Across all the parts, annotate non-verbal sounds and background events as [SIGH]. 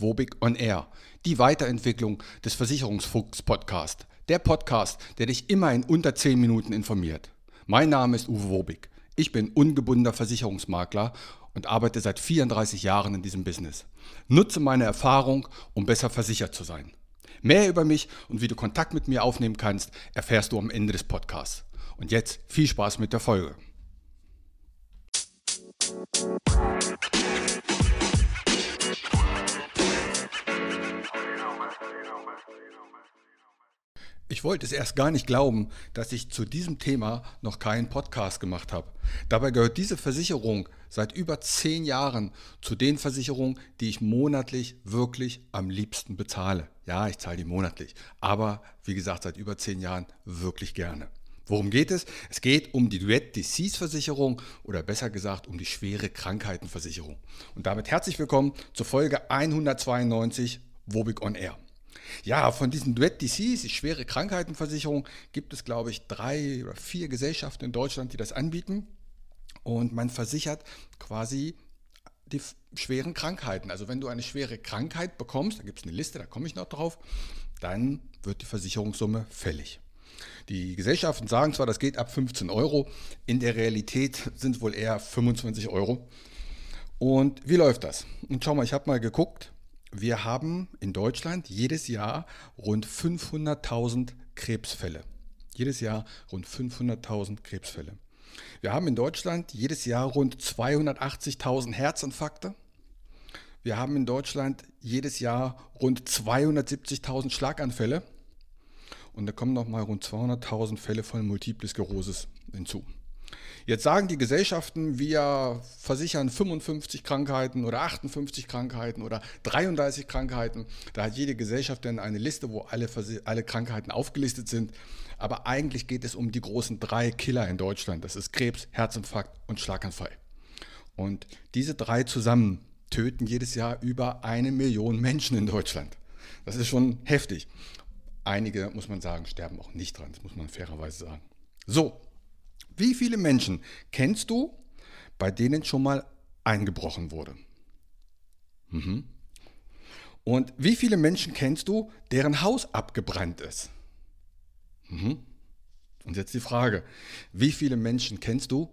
Wobig on Air, die Weiterentwicklung des Versicherungsfuchs Podcast. Der Podcast, der dich immer in unter 10 Minuten informiert. Mein Name ist Uwe Wobig. Ich bin ungebundener Versicherungsmakler und arbeite seit 34 Jahren in diesem Business. Nutze meine Erfahrung, um besser versichert zu sein. Mehr über mich und wie du Kontakt mit mir aufnehmen kannst, erfährst du am Ende des Podcasts. Und jetzt viel Spaß mit der Folge. Ich wollte es erst gar nicht glauben, dass ich zu diesem Thema noch keinen Podcast gemacht habe. Dabei gehört diese Versicherung seit über zehn Jahren zu den Versicherungen, die ich monatlich wirklich am liebsten bezahle. Ja, ich zahle die monatlich, aber wie gesagt, seit über zehn Jahren wirklich gerne. Worum geht es? Es geht um die Duet Disease Versicherung oder besser gesagt um die schwere Krankheitenversicherung. Und damit herzlich willkommen zur Folge 192 Wobig on Air. Ja, von diesen Duet Disease, schwere Krankheitenversicherung, gibt es, glaube ich, drei oder vier Gesellschaften in Deutschland, die das anbieten. Und man versichert quasi die schweren Krankheiten. Also wenn du eine schwere Krankheit bekommst, da gibt es eine Liste, da komme ich noch drauf, dann wird die Versicherungssumme fällig. Die Gesellschaften sagen zwar, das geht ab 15 Euro, in der Realität sind es wohl eher 25 Euro. Und wie läuft das? Und schau mal, ich habe mal geguckt, wir haben in Deutschland jedes Jahr rund 500.000 Krebsfälle. Jedes Jahr rund 500.000 Krebsfälle. Wir haben in Deutschland jedes Jahr rund 280.000 Herzinfarkte. Wir haben in Deutschland jedes Jahr rund 270.000 Schlaganfälle. Und da kommen nochmal rund 200.000 Fälle von Multiple Sklerosis hinzu. Jetzt sagen die Gesellschaften, wir versichern 55 Krankheiten oder 58 Krankheiten oder 33 Krankheiten. Da hat jede Gesellschaft dann eine Liste, wo alle, alle Krankheiten aufgelistet sind. Aber eigentlich geht es um die großen drei Killer in Deutschland. Das ist Krebs, Herzinfarkt und Schlaganfall. Und diese drei zusammen töten jedes Jahr über eine Million Menschen in Deutschland. Das ist schon heftig. Einige, muss man sagen, sterben auch nicht dran. Das muss man fairerweise sagen. So, wie viele Menschen kennst du, bei denen schon mal eingebrochen wurde? Mhm. Und wie viele Menschen kennst du, deren Haus abgebrannt ist? Mhm. Und jetzt die Frage, wie viele Menschen kennst du,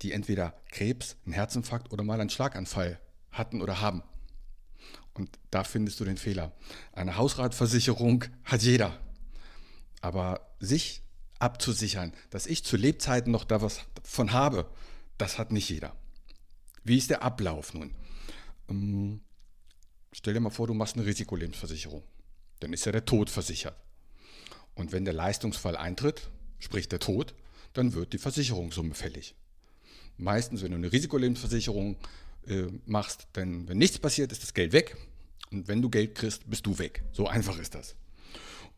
die entweder Krebs, einen Herzinfarkt oder mal einen Schlaganfall hatten oder haben? Und da findest du den Fehler. Eine Hausratversicherung hat jeder. Aber sich abzusichern, dass ich zu Lebzeiten noch da was von habe, das hat nicht jeder. Wie ist der Ablauf nun? Ähm, stell dir mal vor, du machst eine Risikolebensversicherung. Dann ist ja der Tod versichert. Und wenn der Leistungsfall eintritt, sprich der Tod, dann wird die Versicherungssumme fällig. Meistens, wenn du eine Risikolebensversicherung äh, machst, dann, wenn nichts passiert, ist das Geld weg. Und wenn du Geld kriegst, bist du weg. So einfach ist das.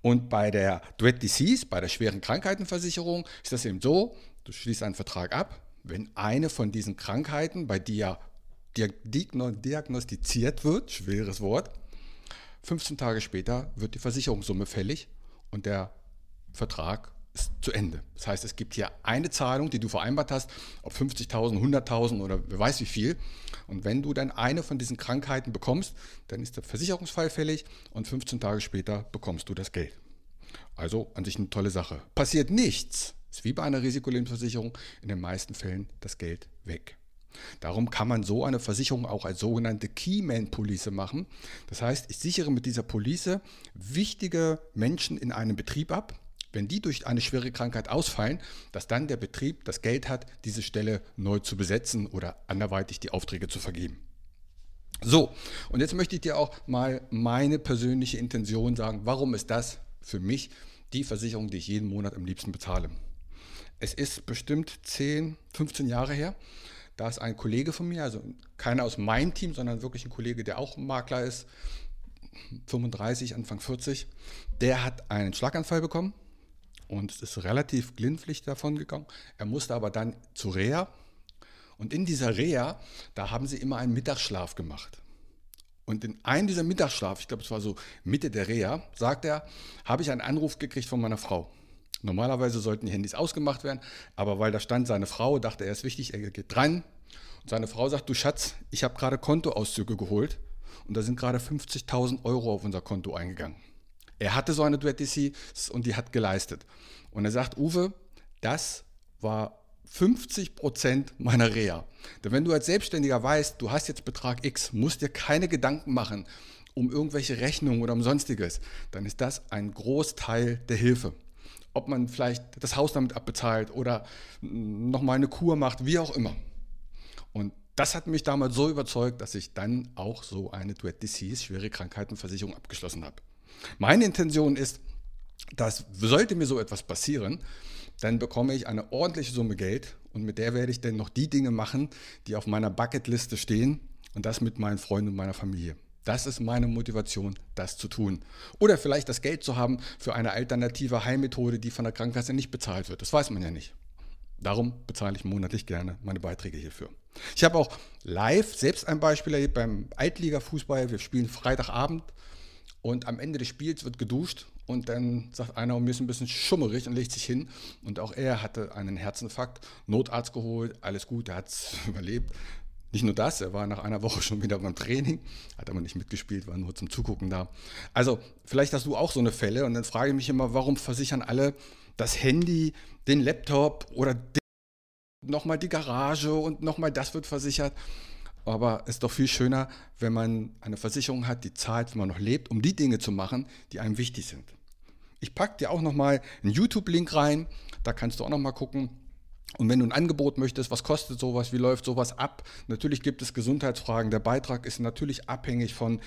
Und bei der Dread Disease, bei der schweren Krankheitenversicherung, ist das eben so, du schließt einen Vertrag ab, wenn eine von diesen Krankheiten bei dir diagnostiziert wird, schweres Wort, 15 Tage später wird die Versicherungssumme fällig und der Vertrag ist zu Ende. Das heißt, es gibt hier eine Zahlung, die du vereinbart hast, ob 50.000, 100.000 oder wer weiß wie viel. Und wenn du dann eine von diesen Krankheiten bekommst, dann ist der Versicherungsfall fällig und 15 Tage später bekommst du das Geld. Also an sich eine tolle Sache. Passiert nichts, ist wie bei einer Risikolebensversicherung in den meisten Fällen das Geld weg. Darum kann man so eine Versicherung auch als sogenannte Keyman-Police machen. Das heißt, ich sichere mit dieser Police wichtige Menschen in einem Betrieb ab, wenn die durch eine schwere Krankheit ausfallen, dass dann der Betrieb das Geld hat, diese Stelle neu zu besetzen oder anderweitig die Aufträge zu vergeben. So, und jetzt möchte ich dir auch mal meine persönliche Intention sagen, warum ist das für mich die Versicherung, die ich jeden Monat am liebsten bezahle. Es ist bestimmt 10, 15 Jahre her, da ist ein Kollege von mir, also keiner aus meinem Team, sondern wirklich ein Kollege, der auch Makler ist, 35, Anfang 40, der hat einen Schlaganfall bekommen und es ist relativ glimpflich davon gegangen. Er musste aber dann zu Reha. Und in dieser Reha, da haben sie immer einen Mittagsschlaf gemacht. Und in einem dieser Mittagsschlaf, ich glaube, es war so Mitte der Reha, sagt er, habe ich einen Anruf gekriegt von meiner Frau. Normalerweise sollten die Handys ausgemacht werden, aber weil da stand seine Frau, dachte er, ist wichtig, er geht dran. Und seine Frau sagt, du Schatz, ich habe gerade Kontoauszüge geholt und da sind gerade 50.000 Euro auf unser Konto eingegangen. Er hatte so eine Duet DC und die hat geleistet. Und er sagt, Uwe, das war 50 Prozent meiner Reha. Denn wenn du als Selbstständiger weißt, du hast jetzt Betrag X, musst dir keine Gedanken machen um irgendwelche Rechnungen oder um sonstiges, dann ist das ein Großteil der Hilfe. Ob man vielleicht das Haus damit abbezahlt oder nochmal eine Kur macht, wie auch immer. Und das hat mich damals so überzeugt, dass ich dann auch so eine Duet Disease, schwere Krankheitenversicherung abgeschlossen habe. Meine Intention ist, dass sollte mir so etwas passieren, dann bekomme ich eine ordentliche Summe Geld und mit der werde ich dann noch die Dinge machen, die auf meiner Bucketliste stehen und das mit meinen Freunden und meiner Familie. Das ist meine Motivation, das zu tun. Oder vielleicht das Geld zu haben für eine alternative Heilmethode, die von der Krankenkasse nicht bezahlt wird. Das weiß man ja nicht. Darum bezahle ich monatlich gerne meine Beiträge hierfür. Ich habe auch live selbst ein Beispiel erlebt beim Altliga-Fußball. Wir spielen Freitagabend und am Ende des Spiels wird geduscht und dann sagt einer, mir ist ein bisschen schummerig und legt sich hin. Und auch er hatte einen Herzinfarkt, Notarzt geholt, alles gut, er hat es [LAUGHS] überlebt. Nicht nur das, er war nach einer Woche [LAUGHS] schon wieder beim Training, hat aber nicht mitgespielt, war nur zum Zugucken da. Also vielleicht hast du auch so eine Fälle und dann frage ich mich immer, warum versichern alle das Handy, den Laptop oder nochmal die Garage und nochmal das wird versichert. Aber es ist doch viel schöner, wenn man eine Versicherung hat, die zahlt, wenn man noch lebt, um die Dinge zu machen, die einem wichtig sind. Ich packe dir auch nochmal einen YouTube-Link rein, da kannst du auch nochmal gucken. Und wenn du ein Angebot möchtest, was kostet sowas, wie läuft sowas ab? Natürlich gibt es Gesundheitsfragen. Der Beitrag ist natürlich abhängig von,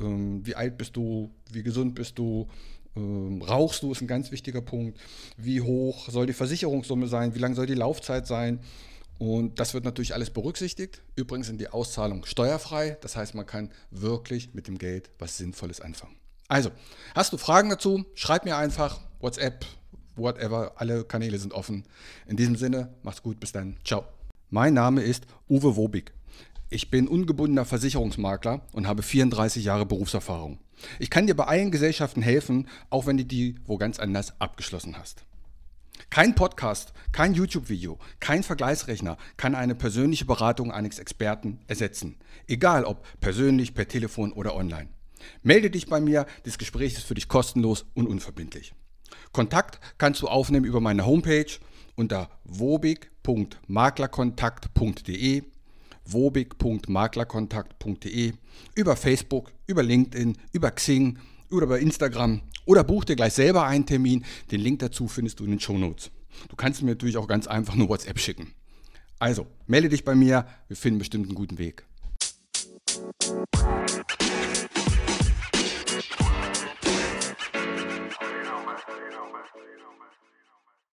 ähm, wie alt bist du, wie gesund bist du, ähm, rauchst du, ist ein ganz wichtiger Punkt. Wie hoch soll die Versicherungssumme sein? Wie lang soll die Laufzeit sein? Und das wird natürlich alles berücksichtigt. Übrigens sind die Auszahlungen steuerfrei. Das heißt, man kann wirklich mit dem Geld was Sinnvolles anfangen. Also, hast du Fragen dazu? Schreib mir einfach WhatsApp, whatever. Alle Kanäle sind offen. In diesem Sinne, macht's gut. Bis dann. Ciao. Mein Name ist Uwe Wobig. Ich bin ungebundener Versicherungsmakler und habe 34 Jahre Berufserfahrung. Ich kann dir bei allen Gesellschaften helfen, auch wenn du die wo ganz anders abgeschlossen hast. Kein Podcast, kein YouTube-Video, kein Vergleichsrechner kann eine persönliche Beratung eines Experten ersetzen. Egal ob persönlich, per Telefon oder online. Melde dich bei mir, das Gespräch ist für dich kostenlos und unverbindlich. Kontakt kannst du aufnehmen über meine Homepage unter wobig.maklerkontakt.de wobig.maklerkontakt.de über Facebook, über LinkedIn, über Xing oder über Instagram oder buch dir gleich selber einen Termin. Den Link dazu findest du in den Show Notes. Du kannst mir natürlich auch ganz einfach nur WhatsApp schicken. Also, melde dich bei mir, wir finden bestimmt einen guten Weg.